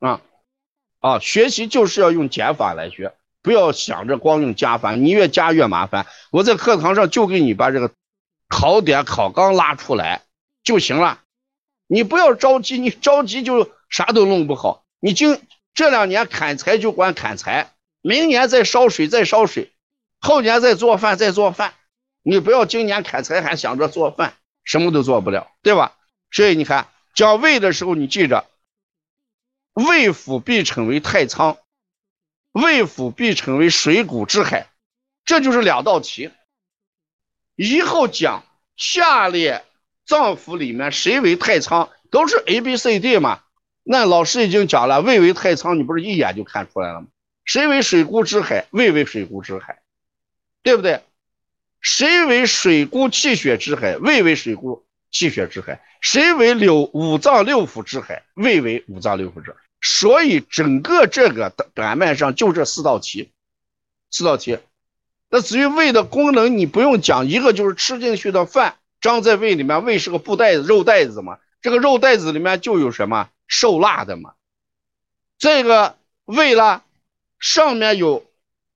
啊啊，学习就是要用减法来学，不要想着光用加法，你越加越麻烦。我在课堂上就给你把这个考点考纲拉出来就行了，你不要着急，你着急就啥都弄不好。你今这两年砍柴就管砍柴，明年再烧水再烧水，后年再做饭再做饭。你不要今年砍柴还想着做饭，什么都做不了，对吧？所以你看讲胃的时候，你记着，胃腑必称为太仓，胃腑必称为水谷之海，这就是两道题。以后讲下列脏腑里面谁为太仓，都是 A、B、C、D 嘛。那老师已经讲了，胃为太仓，你不是一眼就看出来了吗？谁为水谷之海？胃为水谷之海，对不对？谁为水谷气血之海？胃为水谷气血之海。谁为六五脏六腑之海？胃为五脏六腑之海。所以整个这个版面上就这四道题，四道题。那至于胃的功能，你不用讲，一个就是吃进去的饭装在胃里面，胃是个布袋子、肉袋子嘛。这个肉袋子里面就有什么受辣的嘛。这个胃啦，上面有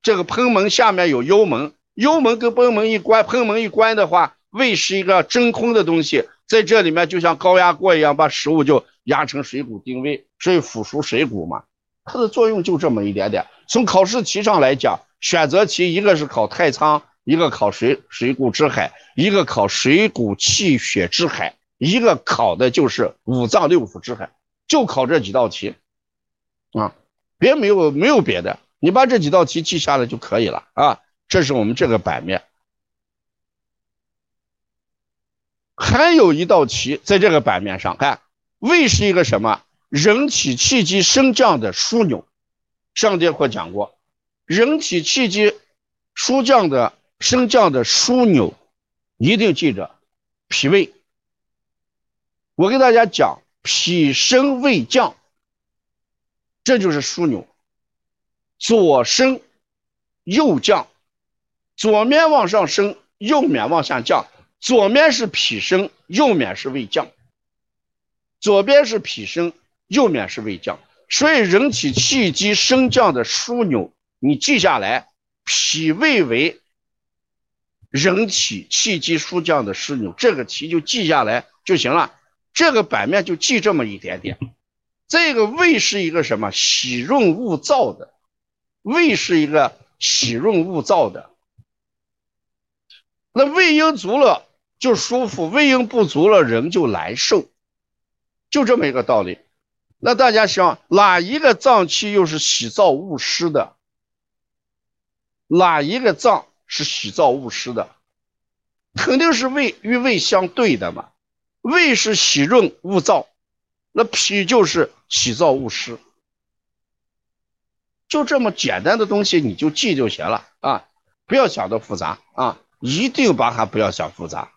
这个贲门，下面有幽门。幽门跟贲门一关，贲门一关的话，胃是一个真空的东西，在这里面就像高压锅一样，把食物就压成水谷定位，所以腐熟水谷嘛，它的作用就这么一点点。从考试题上来讲，选择题一个是考太仓，一个考水水谷之海，一个考水谷气血之海，一个考的就是五脏六腑之海，就考这几道题啊，别没有没有别的，你把这几道题记下来就可以了啊。这是我们这个版面，还有一道题在这个版面上，看胃是一个什么？人体气机升降的枢纽。上节课讲过，人体气机升降的升降的枢纽，一定记着脾胃。我给大家讲，脾升胃降，这就是枢纽，左升右降。左面往上升，右面往下降。左面是脾升，右面是胃降。左边是脾升，右面是胃降。所以人体气机升降的枢纽，你记下来，脾胃为人体气机升降的枢纽，这个题就记下来就行了。这个版面就记这么一点点。这个胃是一个什么？喜润勿燥的。胃是一个喜润勿燥的。那胃阴足了就舒服，胃阴不足了人就难受，就这么一个道理。那大家想，哪一个脏器又是喜燥恶湿的？哪一个脏是喜燥恶湿的？肯定是胃与胃相对的嘛。胃是喜润恶燥，那脾就是喜燥恶湿。就这么简单的东西，你就记就行了啊，不要想的复杂啊。一定把它不要想复杂。